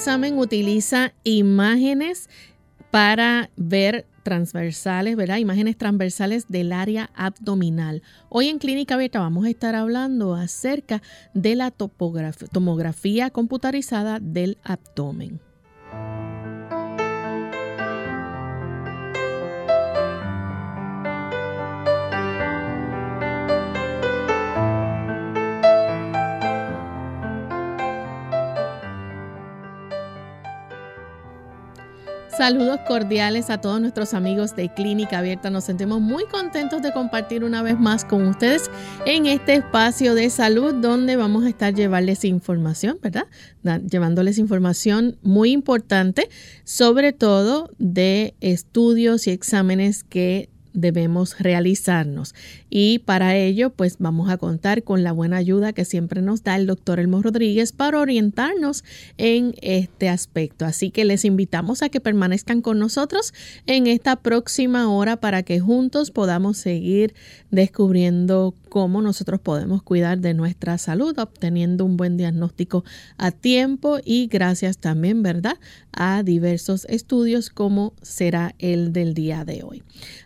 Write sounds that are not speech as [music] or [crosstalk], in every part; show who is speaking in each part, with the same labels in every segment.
Speaker 1: Examen utiliza imágenes para ver transversales, ¿verdad? Imágenes transversales del área abdominal. Hoy en Clínica Abierta vamos a estar hablando acerca de la tomografía computarizada del abdomen. Saludos cordiales a todos nuestros amigos de Clínica Abierta. Nos sentimos muy contentos de compartir una vez más con ustedes en este espacio de salud donde vamos a estar llevarles información, ¿verdad? Llevándoles información muy importante, sobre todo de estudios y exámenes que debemos realizarnos. Y para ello, pues vamos a contar con la buena ayuda que siempre nos da el doctor Elmo Rodríguez para orientarnos en este aspecto. Así que les invitamos a que permanezcan con nosotros en esta próxima hora para que juntos podamos seguir descubriendo cómo nosotros podemos cuidar de nuestra salud, obteniendo un buen diagnóstico a tiempo y gracias también, ¿verdad?, a diversos estudios como será el del día de hoy.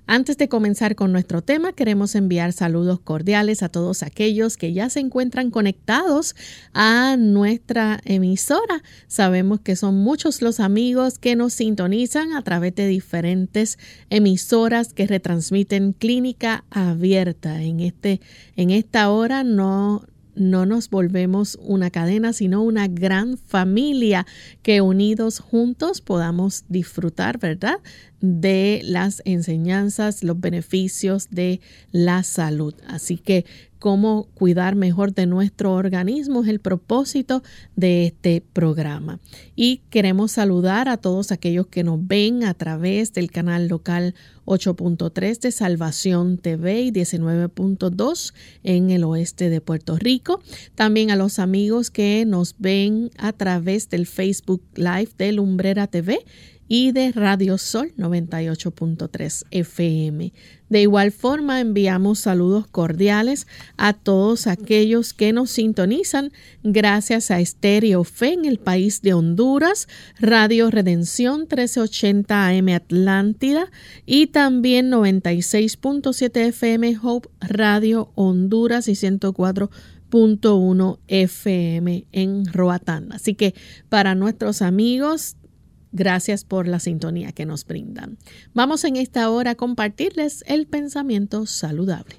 Speaker 1: Antes de comenzar con nuestro tema, queremos enviar saludos cordiales a todos aquellos que ya se encuentran conectados a nuestra emisora. Sabemos que son muchos los amigos que nos sintonizan a través de diferentes emisoras que retransmiten clínica abierta en este en esta hora no, no nos volvemos una cadena, sino una gran familia que unidos juntos podamos disfrutar, ¿verdad? De las enseñanzas, los beneficios de la salud. Así que cómo cuidar mejor de nuestro organismo es el propósito de este programa. Y queremos saludar a todos aquellos que nos ven a través del canal local 8.3 de Salvación TV y 19.2 en el oeste de Puerto Rico. También a los amigos que nos ven a través del Facebook Live de Lumbrera TV y de Radio Sol 98.3 FM. De igual forma, enviamos saludos cordiales a todos aquellos que nos sintonizan gracias a Estéreo Fe en el país de Honduras, Radio Redención 1380 AM Atlántida y también 96.7 FM Hope Radio Honduras y 104.1 FM en Roatán. Así que para nuestros amigos Gracias por la sintonía que nos brindan. Vamos en esta hora a compartirles el pensamiento saludable.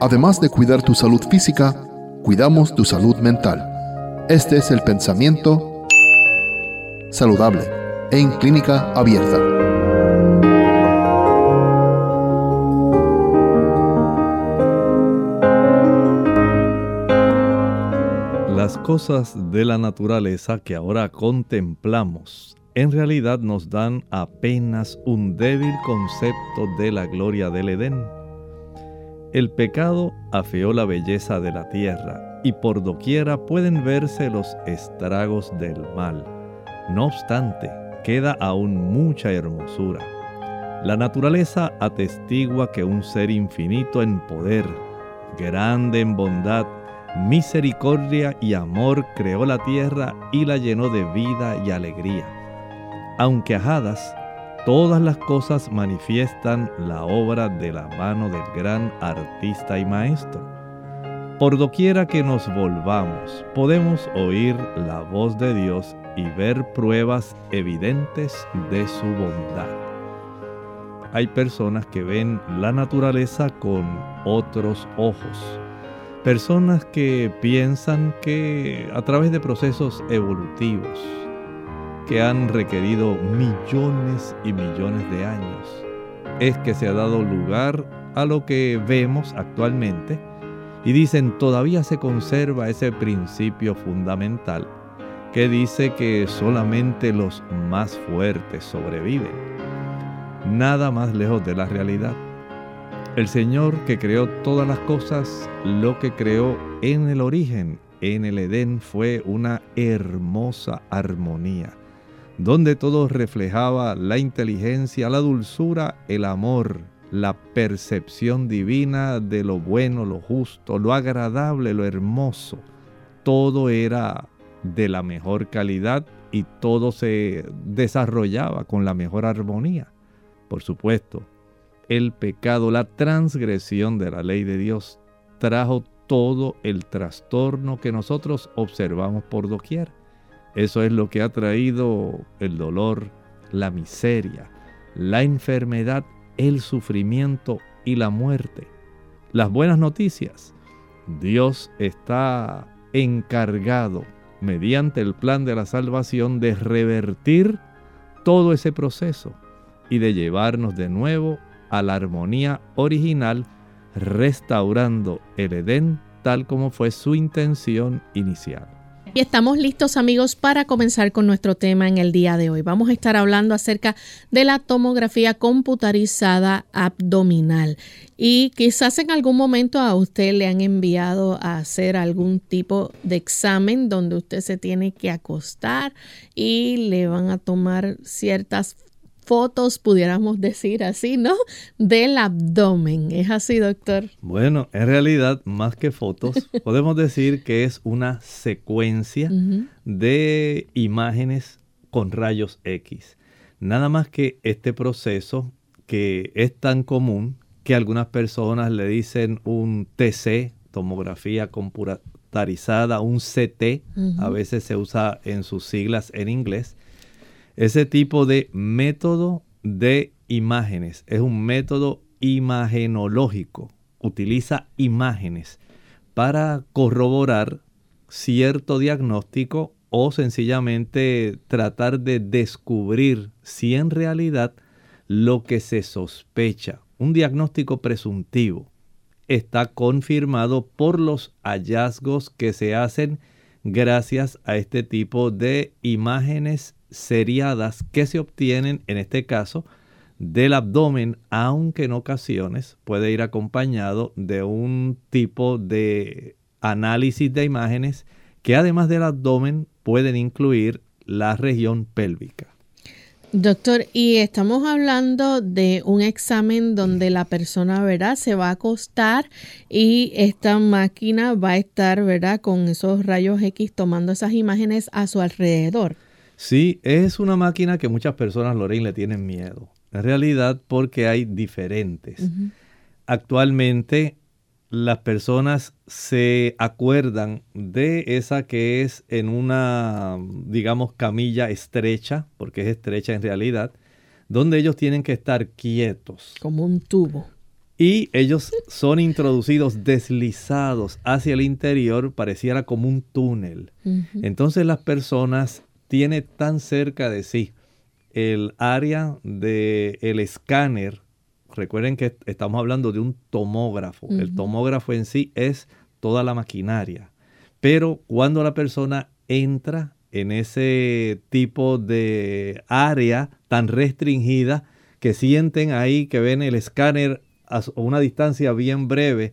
Speaker 2: Además de cuidar tu salud física, cuidamos tu salud mental. Este es el pensamiento saludable en clínica abierta.
Speaker 3: Las cosas de la naturaleza que ahora contemplamos en realidad nos dan apenas un débil concepto de la gloria del Edén. El pecado afeó la belleza de la tierra y por doquiera pueden verse los estragos del mal. No obstante, queda aún mucha hermosura. La naturaleza atestigua que un ser infinito en poder, grande en bondad, misericordia y amor creó la tierra y la llenó de vida y alegría. Aunque ajadas, todas las cosas manifiestan la obra de la mano del gran artista y maestro. Por doquiera que nos volvamos, podemos oír la voz de Dios y ver pruebas evidentes de su bondad. Hay personas que ven la naturaleza con otros ojos Personas que piensan que a través de procesos evolutivos que han requerido millones y millones de años, es que se ha dado lugar a lo que vemos actualmente y dicen todavía se conserva ese principio fundamental que dice que solamente los más fuertes sobreviven. Nada más lejos de la realidad. El Señor que creó todas las cosas, lo que creó en el origen, en el Edén, fue una hermosa armonía, donde todo reflejaba la inteligencia, la dulzura, el amor, la percepción divina de lo bueno, lo justo, lo agradable, lo hermoso. Todo era de la mejor calidad y todo se desarrollaba con la mejor armonía. Por supuesto, el pecado, la transgresión de la ley de Dios trajo todo el trastorno que nosotros observamos por doquier. Eso es lo que ha traído el dolor, la miseria, la enfermedad, el sufrimiento y la muerte. Las buenas noticias. Dios está encargado mediante el plan de la salvación, de revertir todo ese proceso y de llevarnos de nuevo a la armonía original, restaurando el Edén tal como fue su intención inicial.
Speaker 1: Y estamos listos amigos para comenzar con nuestro tema en el día de hoy. Vamos a estar hablando acerca de la tomografía computarizada abdominal. Y quizás en algún momento a usted le han enviado a hacer algún tipo de examen donde usted se tiene que acostar y le van a tomar ciertas fotos, pudiéramos decir así, ¿no? Del abdomen. ¿Es así, doctor?
Speaker 3: Bueno, en realidad, más que fotos, [laughs] podemos decir que es una secuencia de imágenes con rayos X. Nada más que este proceso que es tan común que algunas personas le dicen un TC, tomografía computarizada, un CT, a veces se usa en sus siglas en inglés, ese tipo de método de imágenes es un método imagenológico. Utiliza imágenes para corroborar cierto diagnóstico o sencillamente tratar de descubrir si en realidad lo que se sospecha, un diagnóstico presuntivo, está confirmado por los hallazgos que se hacen gracias a este tipo de imágenes seriadas que se obtienen en este caso del abdomen, aunque en ocasiones puede ir acompañado de un tipo de análisis de imágenes que además del abdomen pueden incluir la región pélvica.
Speaker 1: Doctor, y estamos hablando de un examen donde la persona, ¿verdad? Se va a acostar y esta máquina va a estar, ¿verdad? Con esos rayos X tomando esas imágenes a su alrededor.
Speaker 3: Sí, es una máquina que muchas personas, Lorraine, le tienen miedo. En realidad, porque hay diferentes. Actualmente, las personas se acuerdan de esa que es en una, digamos, camilla estrecha, porque es estrecha en realidad, donde ellos tienen que estar quietos.
Speaker 1: Como un tubo.
Speaker 3: Y ellos son introducidos deslizados hacia el interior, pareciera como un túnel. Entonces las personas tiene tan cerca de sí el área del el escáner. Recuerden que estamos hablando de un tomógrafo. El tomógrafo en sí es toda la maquinaria. Pero cuando la persona entra en ese tipo de área tan restringida, que sienten ahí que ven el escáner a una distancia bien breve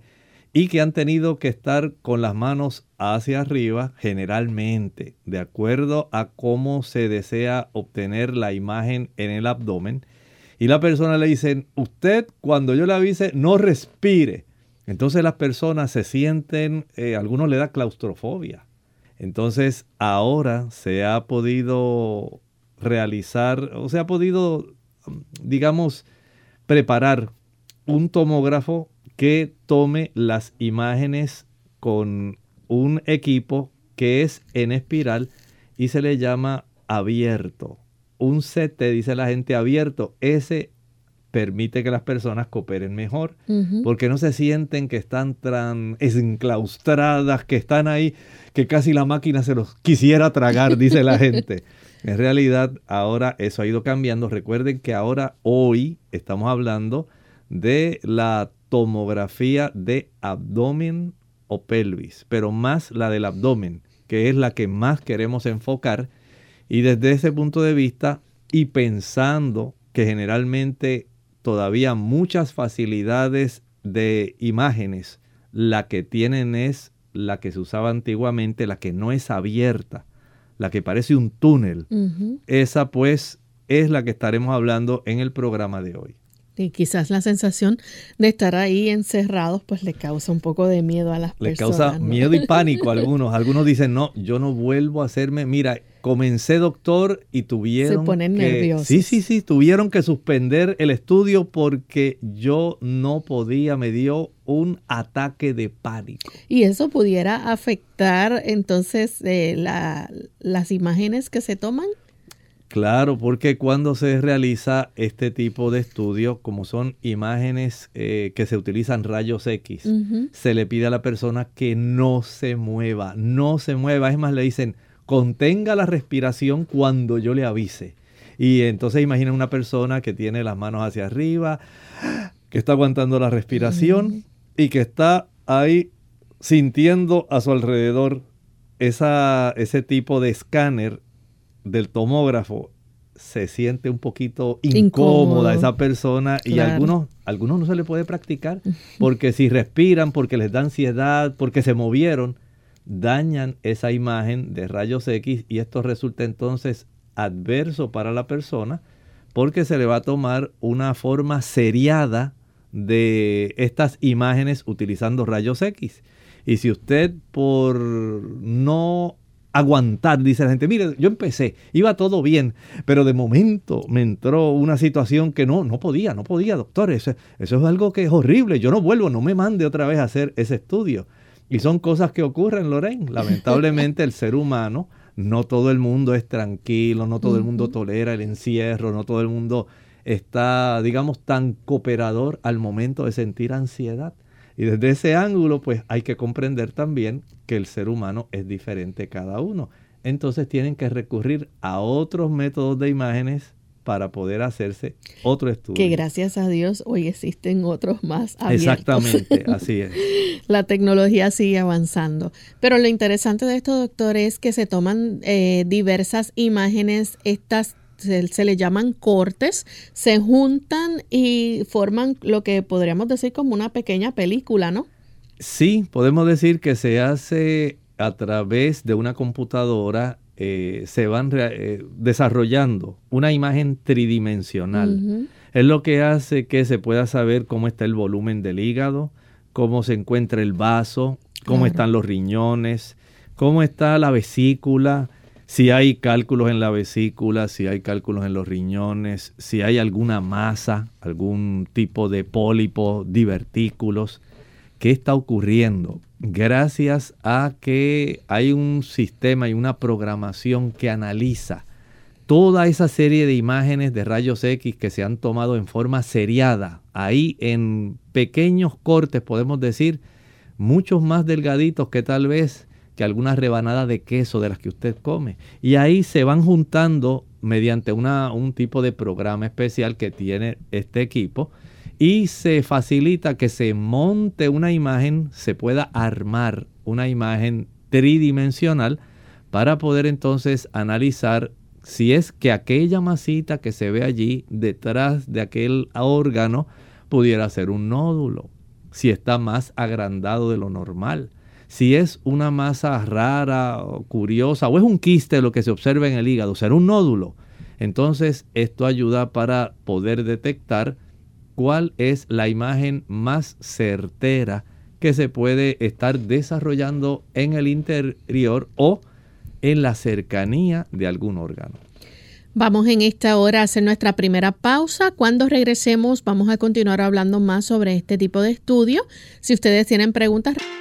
Speaker 3: y que han tenido que estar con las manos hacia arriba generalmente, de acuerdo a cómo se desea obtener la imagen en el abdomen. Y la persona le dice, usted cuando yo le avise, no respire. Entonces las personas se sienten, eh, algunos le da claustrofobia. Entonces ahora se ha podido realizar, o se ha podido, digamos, preparar un tomógrafo que tome las imágenes con un equipo que es en espiral y se le llama abierto. Un CT, dice la gente abierto, ese permite que las personas cooperen mejor, porque no se sienten que están tan enclaustradas, que están ahí, que casi la máquina se los quisiera tragar, dice la [laughs] gente. En realidad, ahora eso ha ido cambiando. Recuerden que ahora, hoy, estamos hablando de la tomografía de abdomen o pelvis, pero más la del abdomen, que es la que más queremos enfocar. Y desde ese punto de vista, y pensando que generalmente todavía muchas facilidades de imágenes, la que tienen es la que se usaba antiguamente, la que no es abierta, la que parece un túnel. Esa pues es la que estaremos hablando en el programa de hoy.
Speaker 1: Y quizás la sensación de estar ahí encerrados pues le causa un poco de miedo a las personas.
Speaker 3: Le causa miedo y [laughs] pánico a algunos. Algunos dicen, no, yo no vuelvo a hacerme, mira, comencé doctor y tuvieron
Speaker 1: Se ponen
Speaker 3: que,
Speaker 1: nerviosos.
Speaker 3: Sí, sí, sí, tuvieron que suspender el estudio porque yo no podía, me dio un ataque de pánico.
Speaker 1: Y eso pudiera afectar entonces eh, la, las imágenes que se toman.
Speaker 3: Claro, porque cuando se realiza este tipo de estudio, como son imágenes eh, que se utilizan rayos X, se le pide a la persona que no se mueva, no se mueva. Es más, le dicen, contenga la respiración cuando yo le avise. Y entonces imagina una persona que tiene las manos hacia arriba, que está aguantando la respiración y que está ahí sintiendo a su alrededor esa, ese tipo de escáner del tomógrafo se siente un poquito incómoda esa persona y algunos, algunos no se le puede practicar porque si respiran, porque les da ansiedad, porque se movieron, dañan esa imagen de rayos X y esto resulta entonces adverso para la persona porque se le va a tomar una forma seriada de estas imágenes utilizando rayos X. Y si usted por no aguantar, dice la gente, mire, yo empecé, iba todo bien, pero de momento me entró una situación que no, no podía, no podía, doctor, eso, eso es algo que es horrible, yo no vuelvo, no me mande otra vez a hacer ese estudio. Y son cosas que ocurren, Lorraine. Lamentablemente el ser humano, no todo el mundo es tranquilo, no todo el mundo tolera el encierro, no todo el mundo está, digamos, tan cooperador al momento de sentir ansiedad. Y desde ese ángulo, pues hay que comprender también que el ser humano es diferente cada uno. Entonces tienen que recurrir a otros métodos de imágenes para poder hacerse otro estudio.
Speaker 1: Que gracias a Dios hoy existen otros más abiertos.
Speaker 3: Exactamente, [laughs] así es.
Speaker 1: La tecnología sigue avanzando. Pero lo interesante de esto, doctor, es que se toman eh, diversas imágenes, estas se, se, le llaman cortes, se juntan y forman lo que podríamos decir como una pequeña película, ¿no?
Speaker 3: Sí, podemos decir que se hace a través de una computadora, eh, se van eh, desarrollando una imagen tridimensional. Es lo que hace que se pueda saber cómo está el volumen del hígado, cómo se encuentra el vaso, cómo claro. están los riñones, cómo está la vesícula, si hay cálculos en la vesícula, si hay cálculos en los riñones, si hay alguna masa, algún tipo de pólipo, divertículos. ¿Qué está ocurriendo? Gracias a que hay un sistema y una programación que analiza toda esa serie de imágenes de rayos X que se han tomado en forma seriada, ahí en pequeños cortes, podemos decir, muchos más delgaditos que tal vez que algunas rebanadas de queso de las que usted come. Y ahí se van juntando mediante una, un tipo de programa especial que tiene este equipo y se facilita que se monte una imagen, se pueda armar una imagen tridimensional para poder entonces analizar si es que aquella masita que se ve allí detrás de aquel órgano pudiera ser un nódulo, si está más agrandado de lo normal, si es una masa rara o curiosa o es un quiste lo que se observa en el hígado, será un nódulo. Entonces esto ayuda para poder detectar cuál es la imagen más certera que se puede estar desarrollando en el interior o en la cercanía de algún órgano.
Speaker 1: Vamos en esta hora a hacer nuestra primera pausa. Cuando regresemos vamos a continuar hablando más sobre este tipo de estudio. Si ustedes tienen preguntas...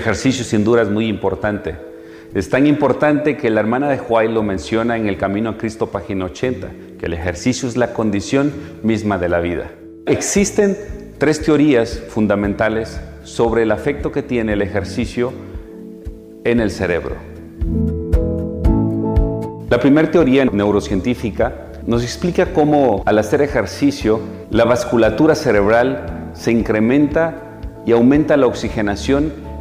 Speaker 4: Ejercicio sin duda es muy importante. Es tan importante que la hermana de Huay lo menciona en El Camino a Cristo, página 80, que el ejercicio es la condición misma de la vida. Existen tres teorías fundamentales sobre el afecto que tiene el ejercicio en el cerebro. La primera teoría neurocientífica nos explica cómo al hacer ejercicio la vasculatura cerebral se incrementa y aumenta la oxigenación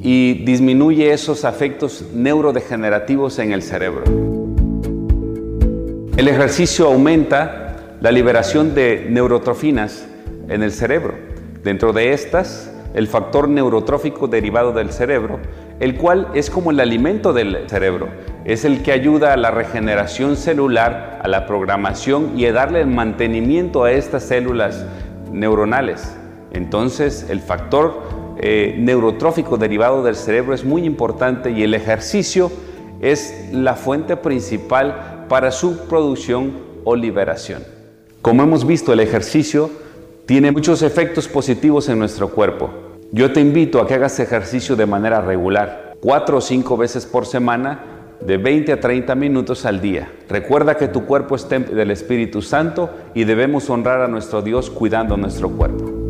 Speaker 4: y disminuye esos afectos neurodegenerativos en el cerebro. El ejercicio aumenta la liberación de neurotrofinas en el cerebro. Dentro de estas, el factor neurotrófico derivado del cerebro, el cual es como el alimento del cerebro, es el que ayuda a la regeneración celular, a la programación y a darle el mantenimiento a estas células neuronales. Entonces, el factor eh, neurotrófico derivado del cerebro es muy importante y el ejercicio es la fuente principal para su producción o liberación. Como hemos visto, el ejercicio tiene muchos efectos positivos en nuestro cuerpo. Yo te invito a que hagas ejercicio de manera regular, cuatro o cinco veces por semana, de 20 a 30 minutos al día. Recuerda que tu cuerpo es del Espíritu Santo y debemos honrar a nuestro Dios cuidando nuestro cuerpo.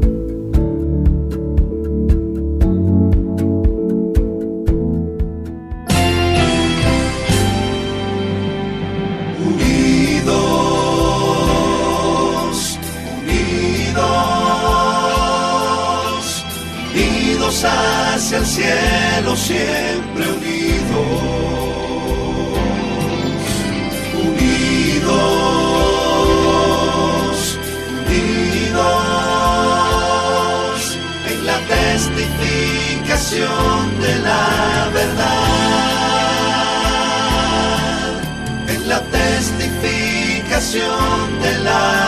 Speaker 5: De la.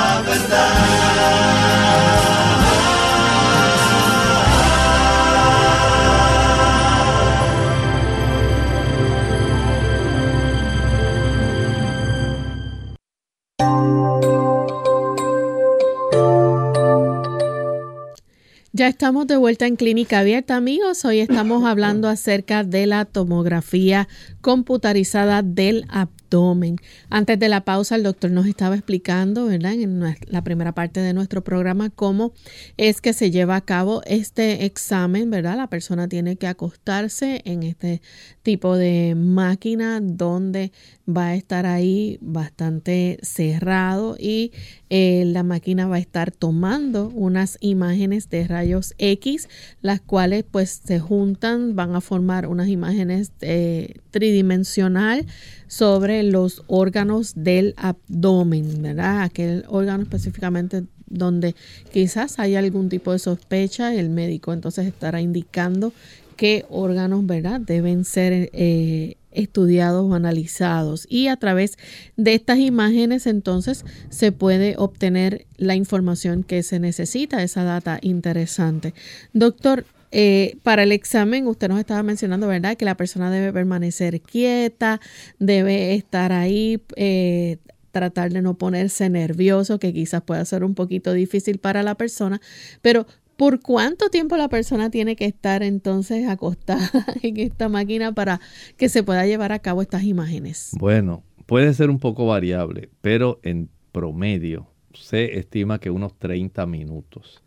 Speaker 1: Ya estamos de vuelta en Clínica Abierta, amigos. Hoy estamos hablando acerca de la tomografía computarizada del abdomen. Antes de la pausa, el doctor nos estaba explicando, ¿verdad? En la primera parte de nuestro programa, cómo es que se lleva a cabo este examen, ¿verdad? La persona tiene que acostarse en este tipo de máquina donde va a estar ahí bastante cerrado y eh, la máquina va a estar tomando unas imágenes de rayos X, las cuales pues se juntan, van a formar unas imágenes eh, tridimensional sobre los órganos del abdomen, ¿verdad? Aquel órgano específicamente donde quizás hay algún tipo de sospecha, el médico entonces estará indicando qué órganos, ¿verdad? Deben ser eh, estudiados o analizados y a través de estas imágenes entonces se puede obtener la información que se necesita, esa data interesante. Doctor, eh, para el examen, usted nos estaba mencionando, ¿verdad?, que la persona debe permanecer quieta, debe estar ahí, eh, tratar de no ponerse nervioso, que quizás pueda ser un poquito difícil para la persona, pero ¿por cuánto tiempo la persona tiene que estar entonces acostada [laughs] en esta máquina para que se pueda llevar a cabo estas imágenes?
Speaker 3: Bueno, puede ser un poco variable, pero en promedio se estima que unos 30 minutos.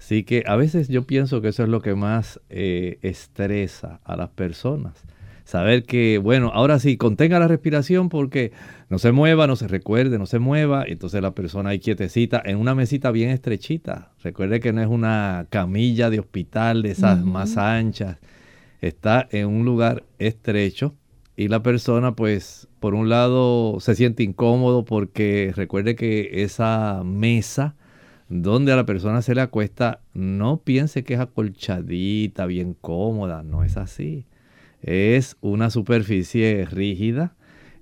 Speaker 3: Así que a veces yo pienso que eso es lo que más eh, estresa a las personas. Saber que, bueno, ahora sí, contenga la respiración porque no se mueva, no se recuerde, no se mueva. Entonces la persona ahí quietecita en una mesita bien estrechita. Recuerde que no es una camilla de hospital de esas más anchas. Está en un lugar estrecho y la persona pues por un lado se siente incómodo porque recuerde que esa mesa donde a la persona se le acuesta, no piense que es acolchadita, bien cómoda, no es así. Es una superficie rígida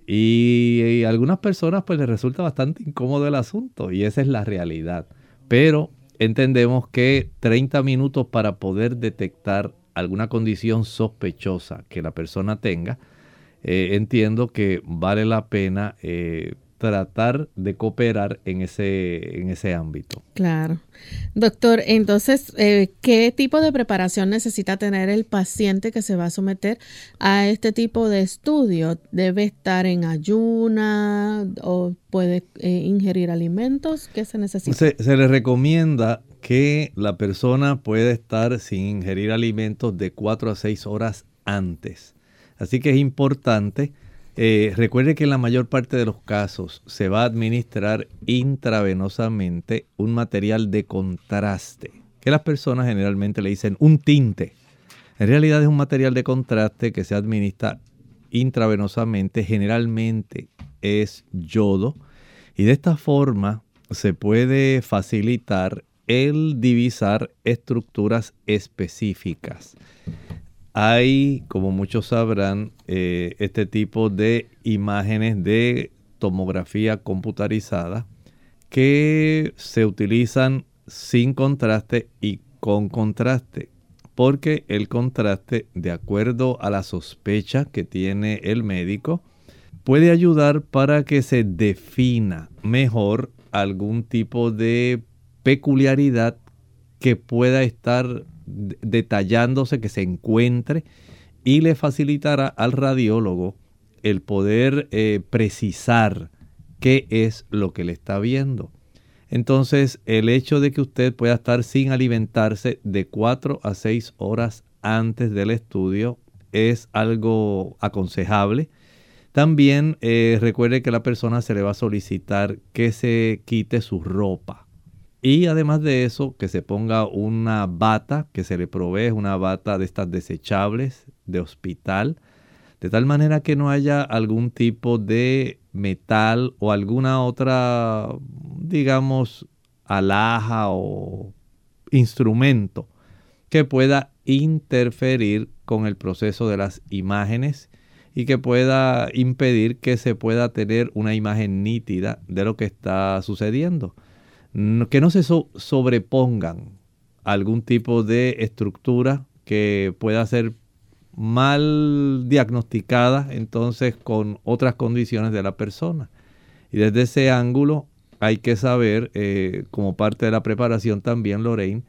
Speaker 3: y, a algunas personas pues les resulta bastante incómodo el asunto y esa es la realidad. Pero entendemos que 30 minutos para poder detectar alguna condición sospechosa que la persona tenga, eh, entiendo que vale la pena eh, tratar de cooperar en ese, en ese ámbito.
Speaker 1: Claro. Doctor, entonces, eh, ¿qué tipo de preparación necesita tener el paciente que se va a someter a este tipo de estudio? ¿Debe estar en ayuna o puede eh, ingerir alimentos? ¿Qué se necesita?
Speaker 3: Se, se le recomienda que la persona pueda estar sin ingerir alimentos de 4 a 6 horas antes. Así que es importante eh, recuerde que en la mayor parte de los casos se va a administrar intravenosamente un material de contraste, que las personas generalmente le dicen un tinte. En realidad es un material de contraste que se administra intravenosamente, generalmente es yodo, y de esta forma se puede facilitar el divisar estructuras específicas. Hay, como muchos sabrán, eh, este tipo de imágenes de tomografía computarizada que se utilizan sin contraste y con contraste, porque el contraste, de acuerdo a la sospecha que tiene el médico, puede ayudar para que se defina mejor algún tipo de peculiaridad que pueda estar detallándose, que se encuentre y le facilitará al radiólogo el poder eh, precisar qué es lo que le está viendo. Entonces, el hecho de que usted pueda estar sin alimentarse de 4 a 6 horas antes del estudio es algo aconsejable. También eh, recuerde que la persona se le va a solicitar que se quite su ropa. Y además de eso, que se ponga una bata que se le provee, una bata de estas desechables de hospital, de tal manera que no haya algún tipo de metal o alguna otra, digamos, alhaja o instrumento que pueda interferir con el proceso de las imágenes y que pueda impedir que se pueda tener una imagen nítida de lo que está sucediendo que no se sobrepongan algún tipo de estructura que pueda ser mal diagnosticada entonces con otras condiciones de la persona. Y desde ese ángulo hay que saber, eh, como parte de la preparación también, Lorraine,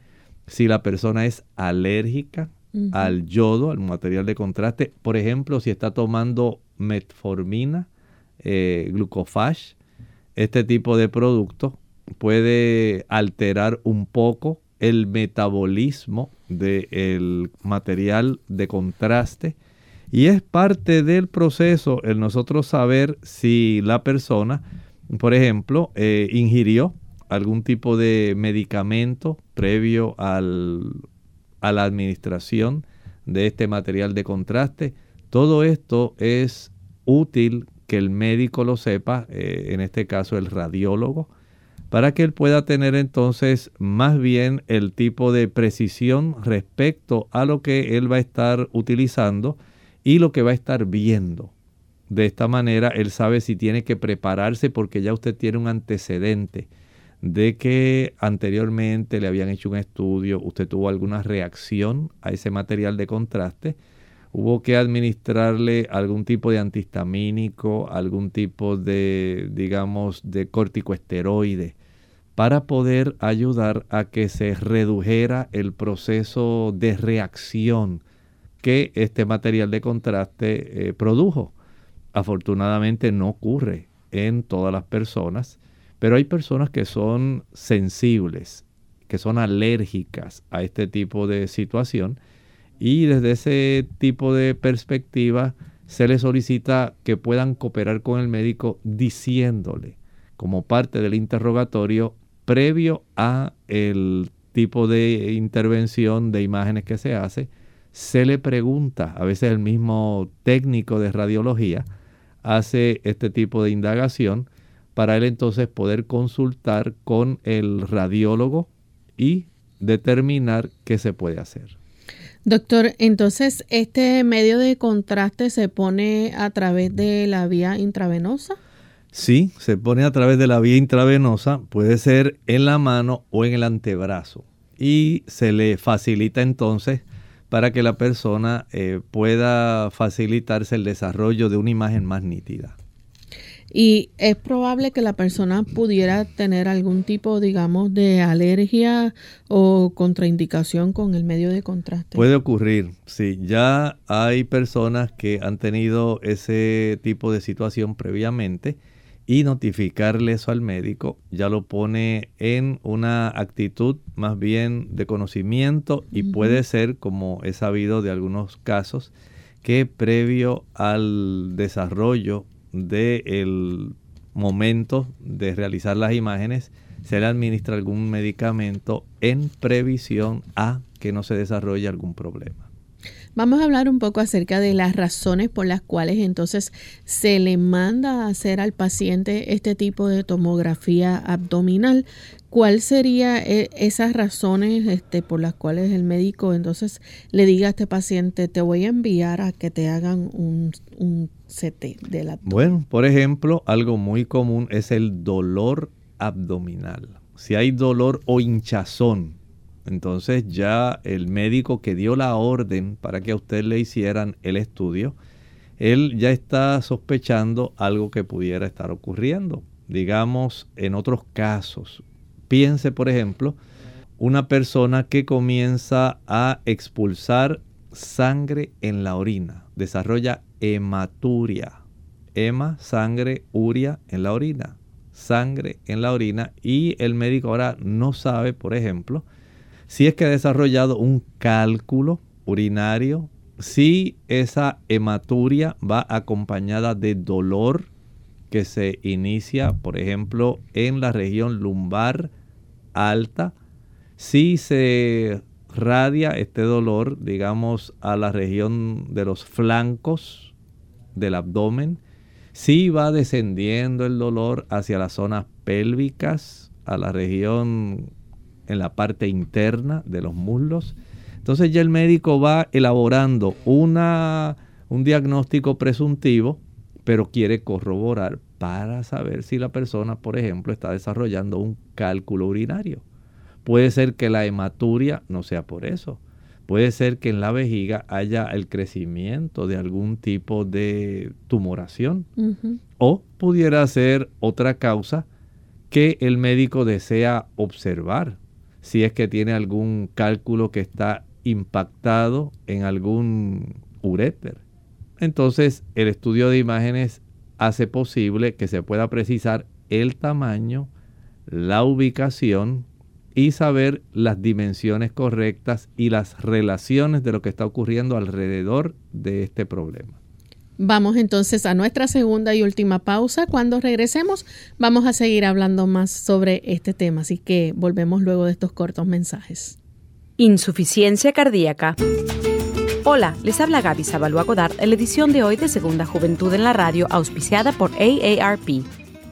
Speaker 3: si la persona es alérgica al yodo, al material de contraste. Por ejemplo, si está tomando metformina, eh, glucofage, este tipo de productos puede alterar un poco el metabolismo del material de contraste y es parte del proceso el nosotros saber si la persona, por ejemplo, eh, ingirió algún tipo de medicamento previo al, a la administración de este material de contraste. Todo esto es útil que el médico lo sepa, eh, en este caso el radiólogo, para que él pueda tener entonces más bien el tipo de precisión respecto a lo que él va a estar utilizando y lo que va a estar viendo. De esta manera, él sabe si tiene que prepararse porque ya usted tiene un antecedente de que anteriormente le habían hecho un estudio, usted tuvo alguna reacción a ese material de contraste, hubo que administrarle algún tipo de antihistamínico, algún tipo de, digamos, de corticoesteroide para poder ayudar a que se redujera el proceso de reacción que este material de contraste eh, produjo. Afortunadamente no ocurre en todas las personas, pero hay personas que son sensibles, que son alérgicas a este tipo de situación y desde ese tipo de perspectiva se les solicita que puedan cooperar con el médico diciéndole como parte del interrogatorio previo a el tipo de intervención de imágenes que se hace, se le pregunta, a veces el mismo técnico de radiología hace este tipo de indagación para él entonces poder consultar con el radiólogo y determinar qué se puede hacer.
Speaker 1: Doctor, entonces, ¿este medio de contraste se pone a través de la vía intravenosa?
Speaker 3: Sí, se pone a través de la vía intravenosa, puede ser en la mano o en el antebrazo. Y se le facilita entonces para que la persona eh, pueda facilitarse el desarrollo de una imagen más nítida.
Speaker 1: Y es probable que la persona pudiera tener algún tipo, digamos, de alergia o contraindicación con el medio de contraste.
Speaker 3: Puede ocurrir, sí. Ya hay personas que han tenido ese tipo de situación previamente y notificarle eso al médico ya lo pone en una actitud más bien de conocimiento y puede ser, como he sabido de algunos casos, que previo al desarrollo del momento de realizar las imágenes se le administra algún medicamento en previsión a que no se desarrolle algún problema.
Speaker 1: Vamos a hablar un poco acerca de las razones por las cuales entonces se le manda a hacer al paciente este tipo de tomografía abdominal. ¿Cuál sería eh, esas razones este, por las cuales el médico entonces le diga a este paciente, te voy a enviar a que te hagan un, un CT del abdomen?
Speaker 3: Bueno, por ejemplo, algo muy común es el dolor abdominal. Si hay dolor o hinchazón entonces ya el médico que dio la orden para que a usted le hicieran el estudio, él ya está sospechando algo que pudiera estar ocurriendo. Digamos, en otros casos, piense por ejemplo, una persona que comienza a expulsar sangre en la orina, desarrolla hematuria. Hema, sangre, uria en la orina, sangre en la orina y el médico ahora no sabe, por ejemplo, si es que ha desarrollado un cálculo urinario, si esa hematuria va acompañada de dolor que se inicia, por ejemplo, en la región lumbar alta, si se radia este dolor, digamos, a la región de los flancos del abdomen, si va descendiendo el dolor hacia las zonas pélvicas, a la región en la parte interna de los muslos. Entonces ya el médico va elaborando una, un diagnóstico presuntivo, pero quiere corroborar para saber si la persona, por ejemplo, está desarrollando un cálculo urinario. Puede ser que la hematuria no sea por eso. Puede ser que en la vejiga haya el crecimiento de algún tipo de tumoración. O pudiera ser otra causa que el médico desea observar si es que tiene algún cálculo que está impactado en algún uréter. Entonces, el estudio de imágenes hace posible que se pueda precisar el tamaño, la ubicación y saber las dimensiones correctas y las relaciones de lo que está ocurriendo alrededor de este problema.
Speaker 1: Vamos entonces a nuestra segunda y última pausa. Cuando regresemos vamos a seguir hablando más sobre este tema, así que volvemos luego de estos cortos mensajes.
Speaker 6: Insuficiencia cardíaca. Hola, les habla Gaby Zabalúa Godard en la edición de hoy de Segunda Juventud en la Radio, auspiciada por AARP.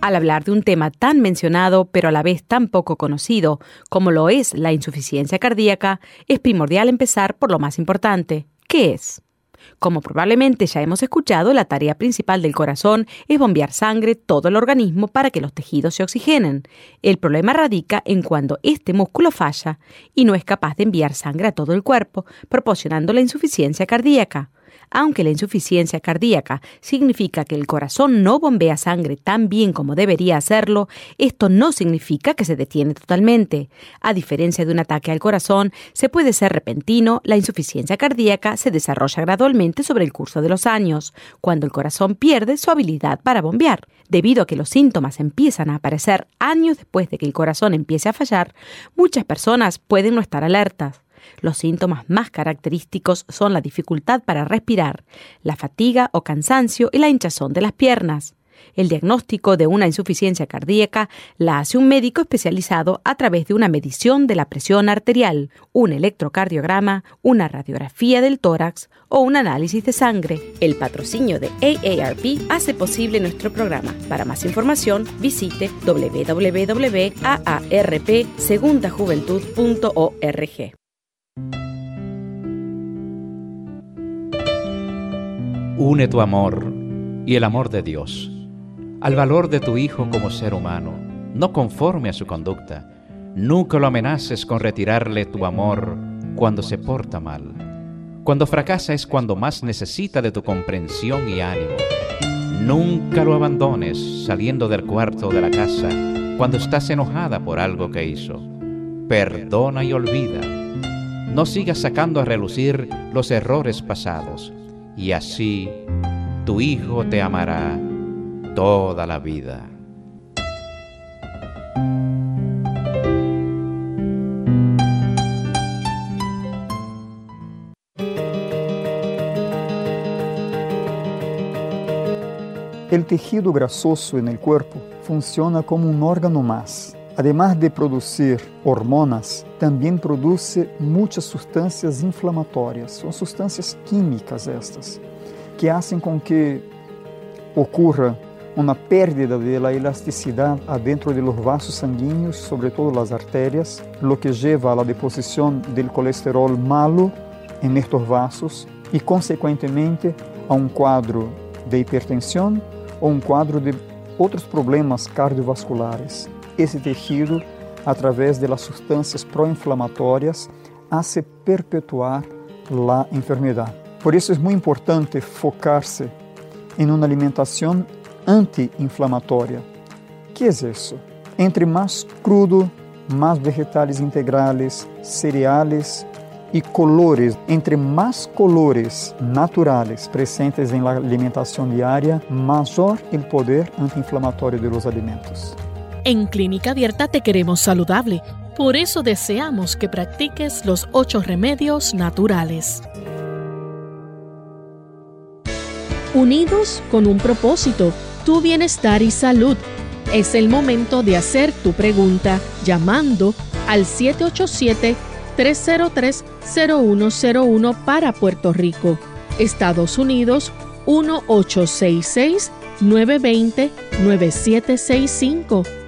Speaker 6: Al hablar de un tema tan mencionado, pero a la vez tan poco conocido, como lo es la insuficiencia cardíaca, es primordial empezar por lo más importante. ¿Qué es?
Speaker 7: Como probablemente ya hemos escuchado, la tarea principal del corazón es bombear sangre todo el organismo para que los tejidos se oxigenen. El problema radica en cuando este músculo falla y no es capaz de enviar sangre a todo el cuerpo, proporcionando la insuficiencia cardíaca. Aunque la insuficiencia cardíaca significa que el corazón no bombea sangre tan bien como debería hacerlo, esto no significa que se detiene totalmente. A diferencia de un ataque al corazón, se puede ser repentino, la insuficiencia cardíaca se desarrolla gradualmente sobre el curso de los años, cuando el corazón pierde su habilidad para bombear. Debido a que los síntomas empiezan a aparecer años después de que el corazón empiece a fallar, muchas personas pueden no estar alertas. Los síntomas más característicos son la dificultad para respirar, la fatiga o cansancio y la hinchazón de las piernas. El diagnóstico de una insuficiencia cardíaca la hace un médico especializado a través de una medición de la presión arterial, un electrocardiograma, una radiografía del tórax o un análisis de sangre. El patrocinio de AARP hace posible nuestro programa. Para más información, visite www.aarpsegundajuventud.org.
Speaker 8: Une tu amor y el amor de Dios al valor de tu hijo como ser humano, no conforme a su conducta. Nunca lo amenaces con retirarle tu amor cuando se porta mal. Cuando fracasa es cuando más necesita de tu comprensión y ánimo. Nunca lo abandones saliendo del cuarto de la casa cuando estás enojada por algo que hizo. Perdona y olvida. No sigas sacando a relucir los errores pasados y así tu hijo te amará toda la vida.
Speaker 9: El tejido grasoso en el cuerpo funciona como un órgano más. Además de producir hormonas, también produce muchas sustancias inflamatorias. Son sustancias químicas estas, que hacen con que ocurra una pérdida de la elasticidad adentro de los vasos sanguíneos, sobre todo las arterias, lo que lleva a la deposición del colesterol malo en estos vasos y consecuentemente a un cuadro de hipertensión o un cuadro de otros problemas cardiovasculares. Ese tejido, a través de las sustancias proinflamatorias, hace perpetuar la enfermedad. Por eso es muy importante focarse en una alimentación anti-inflamatória. que é isso? Entre mais crudo, mais vegetales integrales, cereales e colores, entre mais colores naturais presentes em la alimentação diária, maior o poder anti-inflamatório de los alimentos.
Speaker 10: En Clínica Abierta te queremos saludable, por eso deseamos que practiques los ocho remedios naturales. Unidos con un propósito tu bienestar y salud. Es el momento de hacer tu pregunta llamando al 787-303-0101 para Puerto Rico, Estados Unidos 1866-920-9765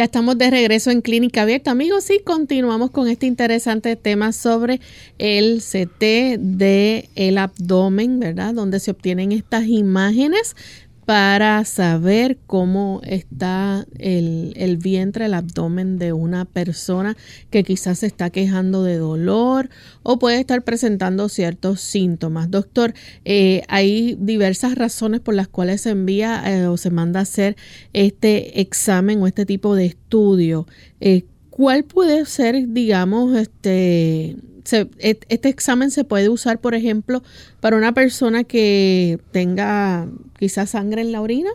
Speaker 1: Ya estamos de regreso en Clínica Abierta, amigos, y continuamos con este interesante tema sobre el CT de el abdomen, ¿verdad? Donde se obtienen estas imágenes para saber cómo está el, vientre, el abdomen de una persona que quizás se está quejando de dolor o puede estar presentando ciertos síntomas. Doctor, eh, hay diversas razones por las cuales se envía eh, o se manda a hacer este examen o este tipo de estudio. Eh, ¿Cuál puede ser, digamos, este este examen se puede usar, por ejemplo, para una persona que tenga quizás sangre en la orina.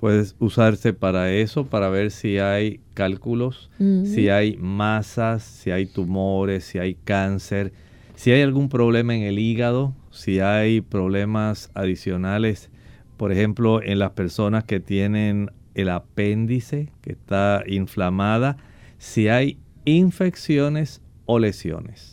Speaker 3: Puede usarse para eso, para ver si hay cálculos, si hay masas, si hay tumores, si hay cáncer, si hay algún problema en el hígado, si hay problemas adicionales, por ejemplo, en las personas que tienen el apéndice que está inflamada, si hay infecciones o lesiones.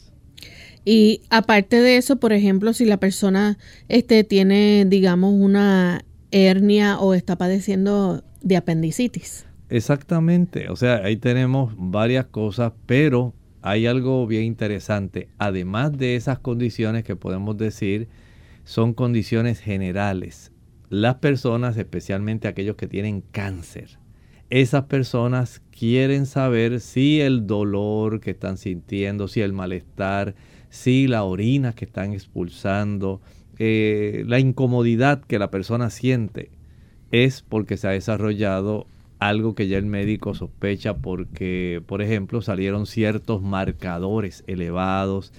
Speaker 1: Y aparte de eso, por ejemplo, si la persona este, tiene, digamos, una hernia o está padeciendo de apendicitis.
Speaker 3: Exactamente, o sea, ahí tenemos varias cosas, pero hay algo bien interesante. Además de esas condiciones que podemos decir son condiciones generales, las personas, especialmente aquellos que tienen cáncer, esas personas quieren saber si el dolor que están sintiendo, si el malestar, si la orina que están expulsando, eh, la incomodidad que la persona siente, es porque se ha desarrollado algo que ya el médico sospecha porque, por ejemplo, salieron ciertos marcadores elevados.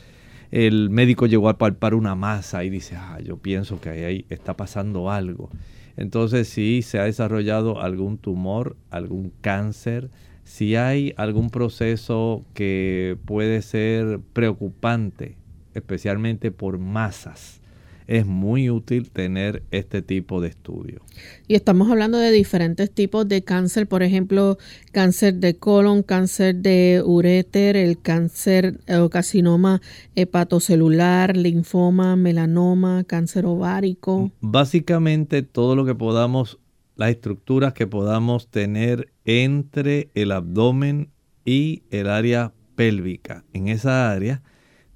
Speaker 3: El médico llegó a palpar una masa y dice, ah, yo pienso que ahí está pasando algo. Entonces, si se ha desarrollado algún tumor, algún cáncer, si hay algún proceso que puede ser preocupante, especialmente por masas, es muy útil tener este tipo de estudio.
Speaker 1: Y estamos hablando de diferentes tipos de cáncer, por ejemplo, cáncer de colon, cáncer de uréter, el cáncer o carcinoma hepatocelular, linfoma, melanoma, cáncer ovárico.
Speaker 3: Básicamente todo lo que podamos, las estructuras que podamos tener entre el abdomen y el área pélvica. En esa área,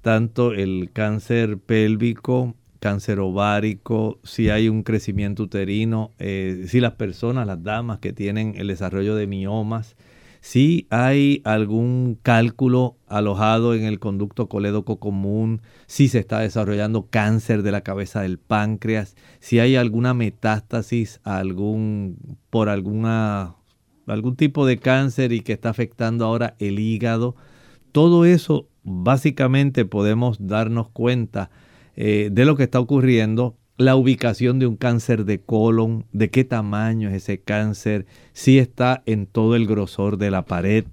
Speaker 3: tanto el cáncer pélvico, cáncer ovárico, si hay un crecimiento uterino, eh, si las personas, las damas que tienen el desarrollo de miomas, si hay algún cálculo alojado en el conducto colédoco común, si se está desarrollando cáncer de la cabeza del páncreas, si hay alguna metástasis algún, por alguna, algún tipo de cáncer y que está afectando ahora el hígado, todo eso básicamente podemos darnos cuenta eh, de lo que está ocurriendo, la ubicación de un cáncer de colon, de qué tamaño es ese cáncer, si está en todo el grosor de la pared,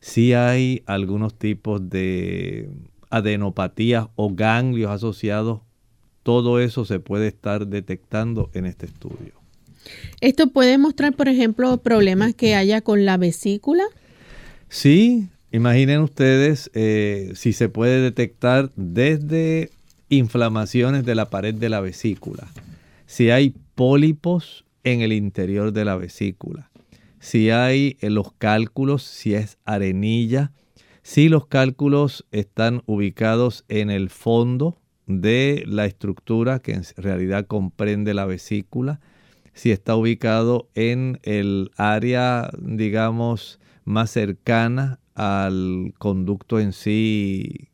Speaker 3: si hay algunos tipos de adenopatías o ganglios asociados, todo eso se puede estar detectando en este estudio.
Speaker 1: ¿Esto puede mostrar, por ejemplo, problemas que haya con la vesícula?
Speaker 3: Sí, imaginen ustedes eh, si se puede detectar desde inflamaciones de la pared de la vesícula, si hay pólipos en el interior de la vesícula, si hay en los cálculos, si es arenilla, si los cálculos están ubicados en el fondo de la estructura que en realidad comprende la vesícula, si está ubicado en el área, digamos, más cercana al conducto en sí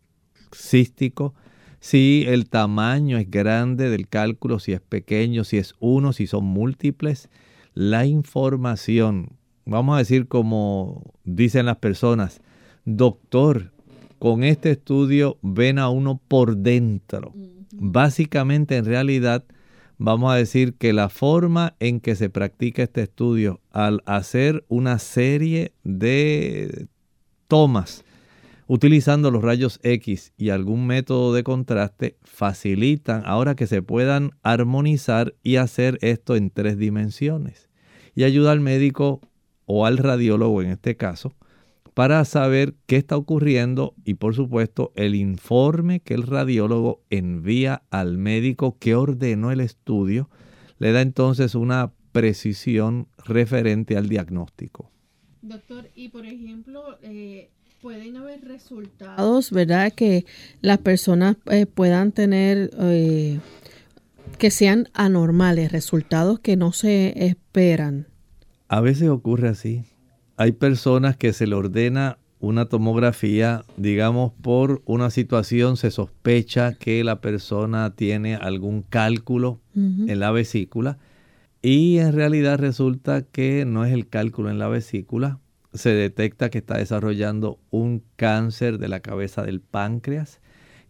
Speaker 3: cístico, si el tamaño es grande del cálculo, si es pequeño, si es uno, si son múltiples. La información, vamos a decir como dicen las personas, doctor, con este estudio ven a uno por dentro. Básicamente, en realidad, vamos a decir que la forma en que se practica este estudio, al hacer una serie de tomas utilizando los rayos X y algún método de contraste, facilitan ahora que se puedan armonizar y hacer esto en tres dimensiones. Y ayuda al médico o al radiólogo en este caso para saber qué está ocurriendo y por supuesto el informe que el radiólogo envía al médico que ordenó el estudio le da entonces una precisión referente al diagnóstico.
Speaker 1: Doctor, y por ejemplo, eh, pueden haber resultados, ¿verdad? Que las personas eh, puedan tener, eh, que sean anormales, resultados que no se esperan.
Speaker 3: A veces ocurre así. Hay personas que se le ordena una tomografía, digamos, por una situación, se sospecha que la persona tiene algún cálculo en la vesícula y en realidad resulta que no es el cálculo en la vesícula, se detecta que está desarrollando un cáncer de la cabeza del páncreas,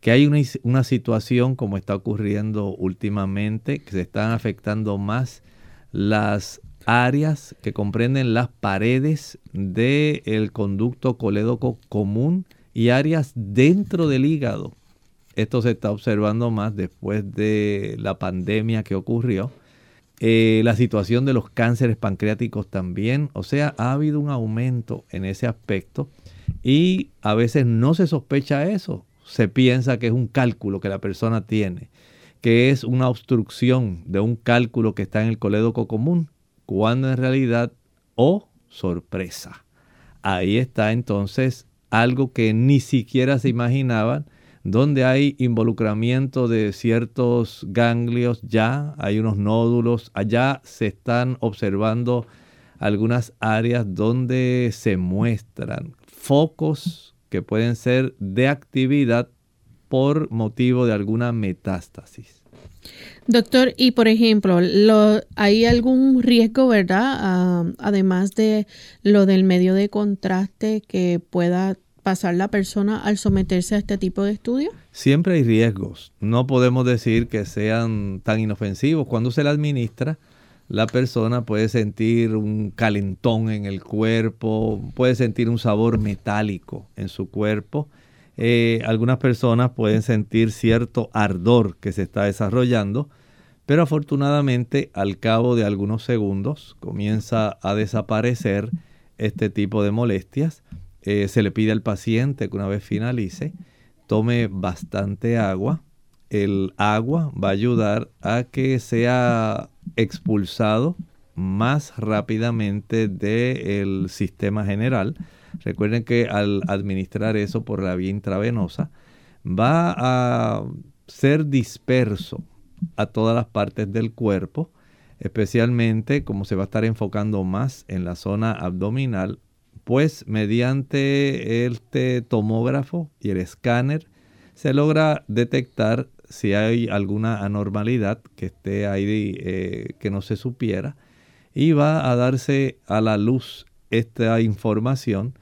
Speaker 3: que hay una, situación como está ocurriendo últimamente, que se están afectando más las áreas que comprenden las paredes del conducto colédoco común y áreas dentro del hígado. Esto se está observando más después de la pandemia que ocurrió Eh, la situación de los cánceres pancreáticos también, o sea, ha habido un aumento en ese aspecto y a veces no se sospecha eso, se piensa que es un cálculo que la persona tiene, que es una obstrucción de un cálculo que está en el colédoco común, cuando en realidad, oh sorpresa, ahí está entonces algo que ni siquiera se imaginaban, donde hay involucramiento de ciertos ganglios ya, hay unos nódulos, allá se están observando algunas áreas donde se muestran focos que pueden ser de actividad por motivo de alguna metástasis.
Speaker 1: Doctor, y por ejemplo, ¿hay algún riesgo, verdad? Ah, además de lo del medio de contraste que pueda pasar la persona al someterse a este tipo de estudio?
Speaker 3: Siempre hay riesgos. No podemos decir que sean tan inofensivos. Cuando se la administra, la persona puede sentir un calentón en el cuerpo, puede sentir un sabor metálico en su cuerpo. Eh, algunas personas pueden sentir cierto ardor que se está desarrollando, pero afortunadamente al cabo de algunos segundos comienza a desaparecer este tipo de molestias eh, se le pide al paciente que una vez finalice tome bastante agua. El agua va a ayudar a que sea expulsado más rápidamente del sistema general. Recuerden que al administrar eso por la vía intravenosa va a ser disperso a todas las partes del cuerpo, especialmente como se va a estar enfocando más en la zona abdominal, pues mediante este tomógrafo y el escáner se logra detectar si hay alguna anormalidad que esté ahí eh, que no se supiera y va a darse a la luz esta información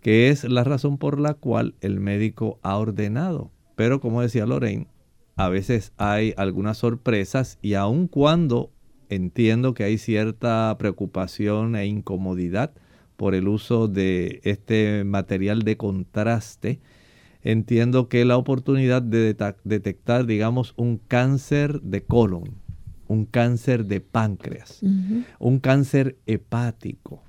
Speaker 3: que es la razón por la cual el médico ha ordenado. Pero como decía Lorraine, a veces hay algunas sorpresas y aun cuando entiendo que hay cierta preocupación e incomodidad por el uso de este material de contraste, entiendo que la oportunidad de detectar, digamos, un cáncer de colon, un cáncer de páncreas, un cáncer hepático,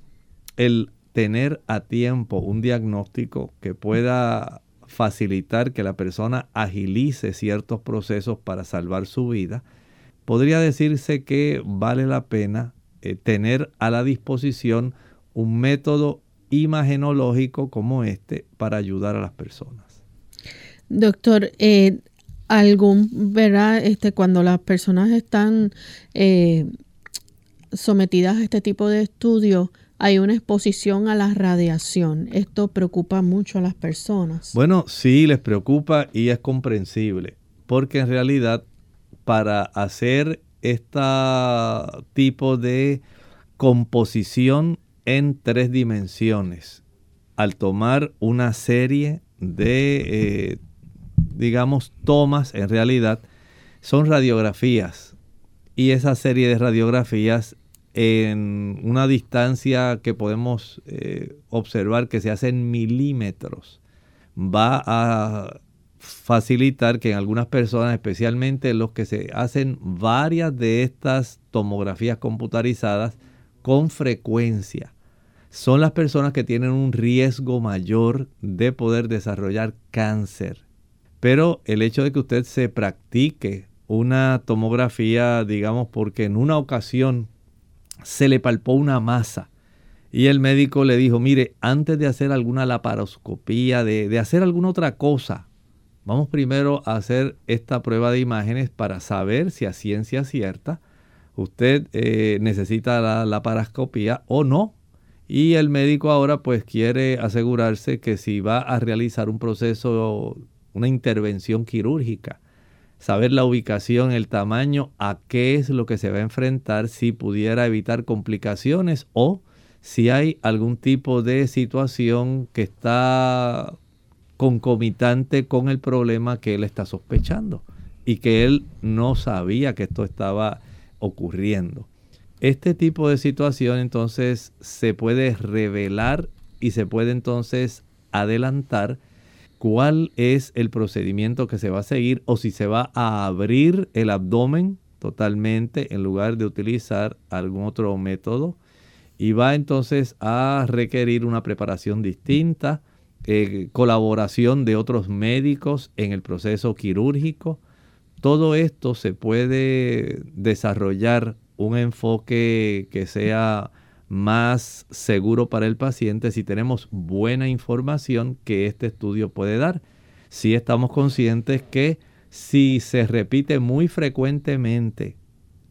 Speaker 3: el tener a tiempo un diagnóstico que pueda facilitar que la persona agilice ciertos procesos para salvar su vida, podría decirse que vale la pena eh, tener a la disposición un método imagenológico como este para ayudar a las personas.
Speaker 1: Doctor, eh, algún, ¿verdad? Este, cuando las personas están eh, sometidas a este tipo de estudio, hay una exposición a la radiación. Esto preocupa mucho a las personas.
Speaker 3: Bueno, sí, les preocupa y es comprensible, porque en realidad para hacer este tipo de composición en tres dimensiones al tomar una serie de, eh, digamos, tomas en realidad, son radiografías. Y esa serie de radiografías en una distancia que podemos eh, observar que se hace en milímetros, va a facilitar que en algunas personas, especialmente los que se hacen varias de estas tomografías computarizadas con frecuencia, son las personas que tienen un riesgo mayor de poder desarrollar cáncer. Pero el hecho de que usted se practique una tomografía, digamos, porque en una ocasión se le palpó una masa y el médico le dijo, mire, antes de hacer alguna laparoscopía, de, hacer alguna otra cosa, vamos primero a hacer esta prueba de imágenes para saber si a ciencia cierta usted eh, necesita la laparoscopía o no y el médico ahora pues quiere asegurarse que si va a realizar un proceso, una intervención quirúrgica, saber la ubicación, el tamaño, a qué es lo que se va a enfrentar, si pudiera evitar complicaciones o si hay algún tipo de situación que está concomitante con el problema que él está sospechando y que él no sabía que esto estaba ocurriendo. Este tipo de situación entonces se puede revelar y se puede entonces adelantar cuál es el procedimiento que se va a seguir o si se va a abrir el abdomen totalmente en lugar de utilizar algún otro método y va entonces a requerir una preparación distinta, eh, colaboración de otros médicos en el proceso quirúrgico. Todo esto se puede desarrollar un enfoque que sea más seguro para el paciente si tenemos buena información que este estudio puede dar. Si estamos conscientes que si se repite muy frecuentemente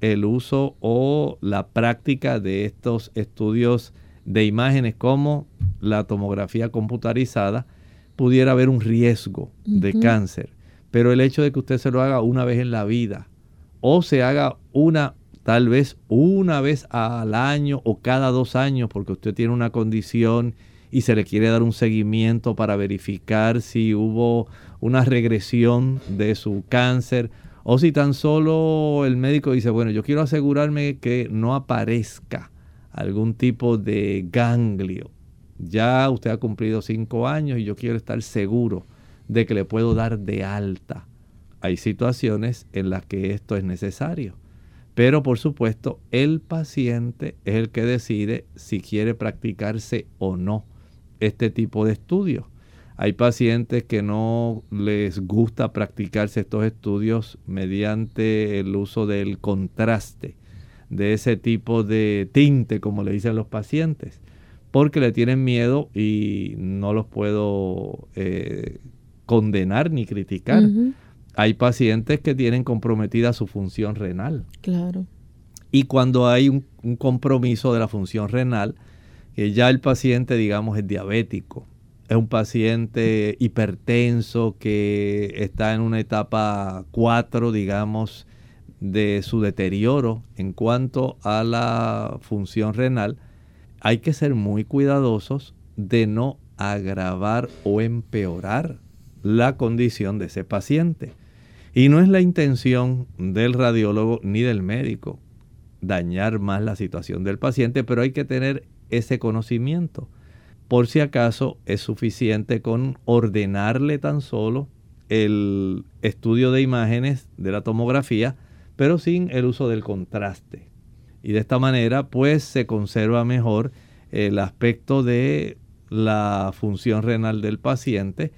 Speaker 3: el uso o la práctica de estos estudios de imágenes como la tomografía computarizada, pudiera haber un riesgo de cáncer. Pero el hecho de que usted se lo haga una vez en la vida o se haga una, tal vez una vez al año o cada dos años, porque usted tiene una condición y se le quiere dar un seguimiento para verificar si hubo una regresión de su cáncer o si tan solo el médico dice, bueno, yo quiero asegurarme que no aparezca algún tipo de ganglio. Ya usted ha cumplido cinco años y yo quiero estar seguro de que le puedo dar de alta. Hay situaciones en las que esto es necesario. Pero por supuesto, el paciente es el que decide si quiere practicarse o no este tipo de estudios. Hay pacientes que no les gusta practicarse estos estudios mediante el uso del contraste, de ese tipo de tinte, como le dicen los pacientes, porque le tienen miedo y no los puedo eh, condenar ni criticar. Hay pacientes que tienen comprometida su función renal.
Speaker 1: Claro.
Speaker 3: Y cuando hay un, un compromiso de la función renal, que ya el paciente, digamos, es diabético, es un paciente hipertenso que está en una etapa 4, digamos, de su deterioro en cuanto a la función renal, hay que ser muy cuidadosos de no agravar o empeorar la condición de ese paciente. Y no es la intención del radiólogo ni del médico dañar más la situación del paciente, pero hay que tener ese conocimiento. Por si acaso es suficiente con ordenarle tan solo el estudio de imágenes de la tomografía, pero sin el uso del contraste. Y de esta manera pues se conserva mejor el aspecto de la función renal del paciente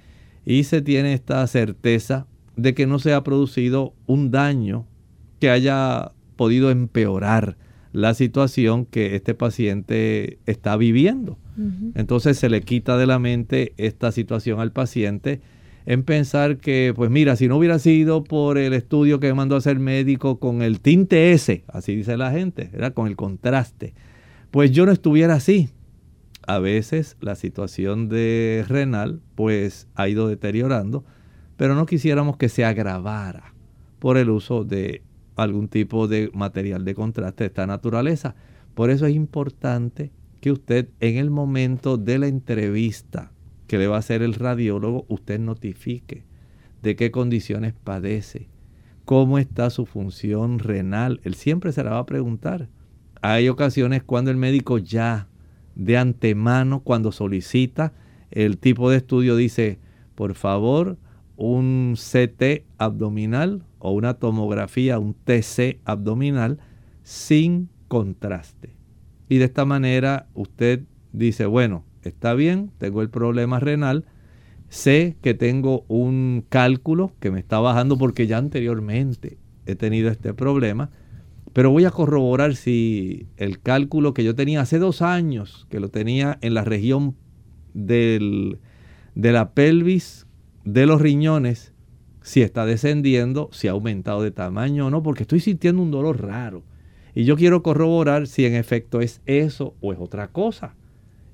Speaker 3: y se tiene esta certeza de que no se ha producido un daño que haya podido empeorar la situación que este paciente está viviendo. Entonces se le quita de la mente esta situación al paciente en pensar que, pues mira, si no hubiera sido por el estudio que me mandó a hacer médico con el tinte S, así dice la gente, era con el contraste, pues yo no estuviera así. A veces la situación de renal pues ha ido deteriorando, pero no quisiéramos que se agravara por el uso de algún tipo de material de contraste de esta naturaleza. Por eso es importante que usted en el momento de la entrevista que le va a hacer el radiólogo, usted notifique de qué condiciones padece, cómo está su función renal. Él siempre se la va a preguntar. Hay ocasiones cuando el médico ya de antemano, cuando solicita el tipo de estudio, dice, por favor, un CT abdominal o una tomografía, un TC abdominal sin contraste. Y de esta manera usted dice, bueno, está bien, tengo el problema renal, sé que tengo un cálculo que me está bajando porque ya anteriormente he tenido este problema, pero voy a corroborar si el cálculo que yo tenía hace dos años, que lo tenía en la región del, de la pelvis de los riñones, si está descendiendo, si ha aumentado de tamaño o no, porque estoy sintiendo un dolor raro. Y yo quiero corroborar si en efecto es eso o es otra cosa.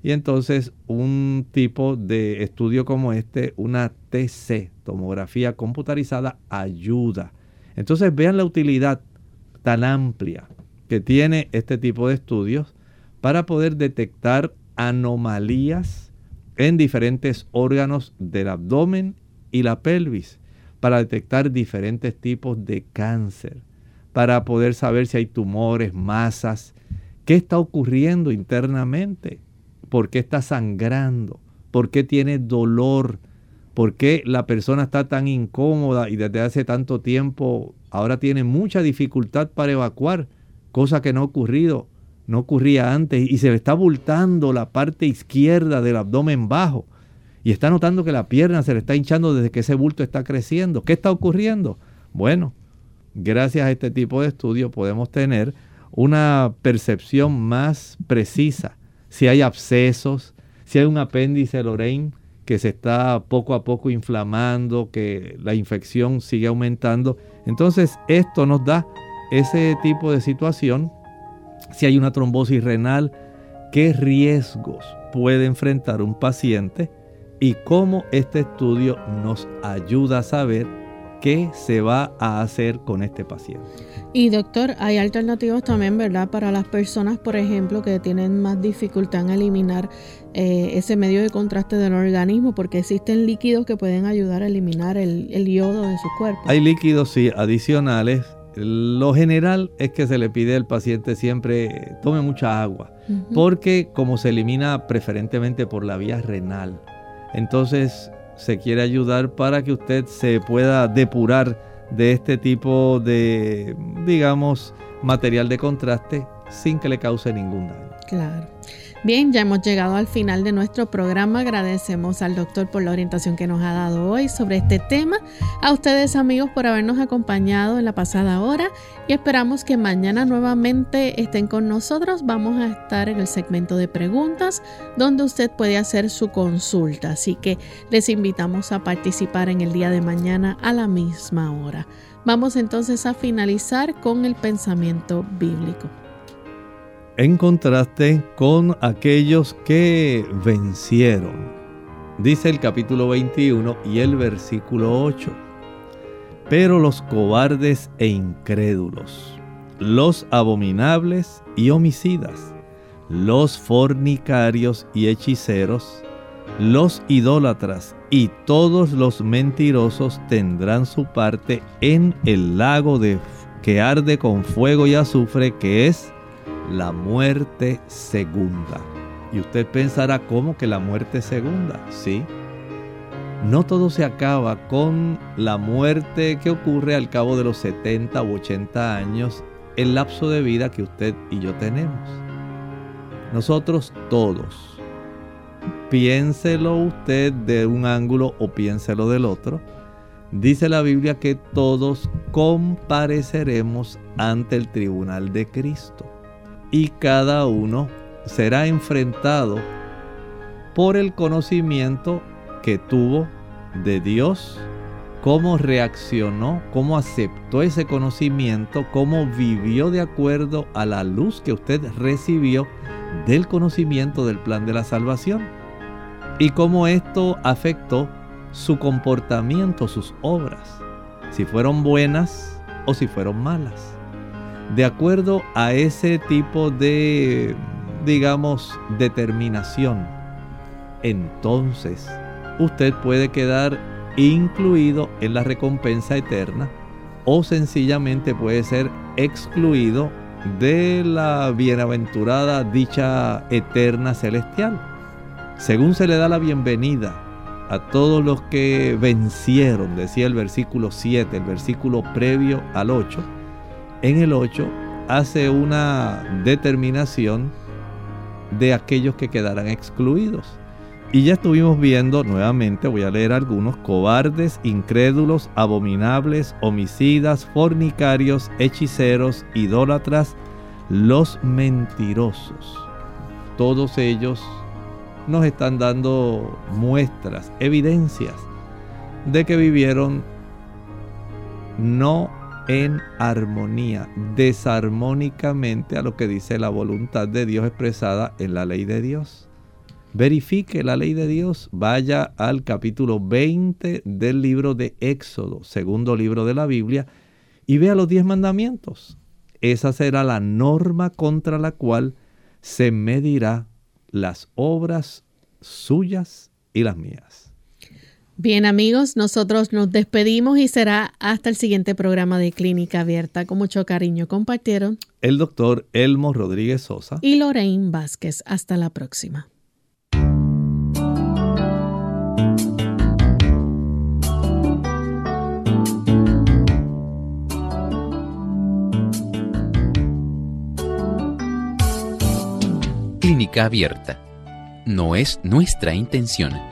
Speaker 3: Y entonces un tipo de estudio como este, una TC, tomografía computarizada, ayuda. Entonces vean la utilidad tan amplia que tiene este tipo de estudios para poder detectar anomalías en diferentes órganos del abdomen y la pelvis para detectar diferentes tipos de cáncer, para poder saber si hay tumores, masas, qué está ocurriendo internamente, por qué está sangrando, por qué tiene dolor, por qué la persona está tan incómoda y desde hace tanto tiempo ahora tiene mucha dificultad para evacuar, cosa que no ha ocurrido, no ocurría antes, y se le está abultando la parte izquierda del abdomen bajo. Y está notando que la pierna se le está hinchando desde que ese bulto está creciendo. ¿Qué está ocurriendo? Bueno, gracias a este tipo de estudio podemos tener una percepción más precisa. Si hay abscesos, si hay un apéndice Lorraine que se está poco a poco inflamando, que la infección sigue aumentando. Entonces esto nos da ese tipo de situación. Si hay una trombosis renal, qué riesgos puede enfrentar un paciente y cómo este estudio nos ayuda a saber qué se va a hacer con este paciente.
Speaker 1: Y doctor, hay alternativas también, ¿verdad? Para las personas, por ejemplo, que tienen más dificultad en eliminar eh, ese medio de contraste del organismo, porque existen líquidos que pueden ayudar a eliminar el, yodo de su cuerpo.
Speaker 3: Hay líquidos, sí, adicionales. Lo general es que se le pide al paciente siempre tome mucha agua, porque como se elimina preferentemente por la vía renal, entonces se quiere ayudar para que usted se pueda depurar de este tipo de, digamos, material de contraste sin que le cause ningún daño.
Speaker 1: Claro. Bien, ya hemos llegado al final de nuestro programa. Agradecemos al doctor por la orientación que nos ha dado hoy sobre este tema. A ustedes amigos por habernos acompañado en la pasada hora y esperamos que mañana nuevamente estén con nosotros. Vamos a estar en el segmento de preguntas donde usted puede hacer su consulta. Así que les invitamos a participar en el día de mañana a la misma hora. Vamos entonces a finalizar con el pensamiento bíblico
Speaker 3: en contraste con aquellos que vencieron. Dice el capítulo 21 y el versículo 8. Pero los cobardes e incrédulos, los abominables y homicidas, los fornicarios y hechiceros, los idólatras y todos los mentirosos tendrán su parte en el lago de que arde con fuego y azufre que es la muerte segunda. Y usted pensará, ¿cómo que la muerte segunda? Sí. No todo se acaba con la muerte que ocurre al cabo de los 70 u 80 años, el lapso de vida que usted y yo tenemos. Nosotros todos, piénselo usted de un ángulo o piénselo del otro, dice la Biblia que todos compareceremos ante el tribunal de Cristo y cada uno será enfrentado por el conocimiento que tuvo de Dios, cómo reaccionó, cómo aceptó ese conocimiento, cómo vivió de acuerdo a la luz que usted recibió del conocimiento del plan de la salvación y cómo esto afectó su comportamiento, sus obras, si fueron buenas o si fueron malas de acuerdo a ese tipo de, digamos, determinación, entonces usted puede quedar incluido en la recompensa eterna o sencillamente puede ser excluido de la bienaventurada dicha eterna celestial. Según se le da la bienvenida a todos los que vencieron, decía el versículo 7, el versículo previo al 8, en el 8 hace una determinación de aquellos que quedarán excluidos. Y ya estuvimos viendo nuevamente, voy a leer algunos, cobardes, incrédulos, abominables, homicidas, fornicarios, hechiceros, idólatras, los mentirosos. Todos ellos nos están dando muestras, evidencias de que vivieron no en armonía, desarmónicamente a lo que dice la voluntad de Dios expresada en la ley de Dios. Verifique la ley de Dios, vaya al capítulo 20 del libro de Éxodo, segundo libro de la Biblia, y vea los diez mandamientos. Esa será la norma contra la cual se medirá las obras suyas y las mías.
Speaker 1: Bien amigos, nosotros nos despedimos y será hasta el siguiente programa de Clínica Abierta. Con mucho cariño compartieron
Speaker 3: el doctor Elmo Rodríguez Sosa
Speaker 1: y Lorraine Vázquez. Hasta la próxima.
Speaker 11: Clínica Abierta. No es nuestra intención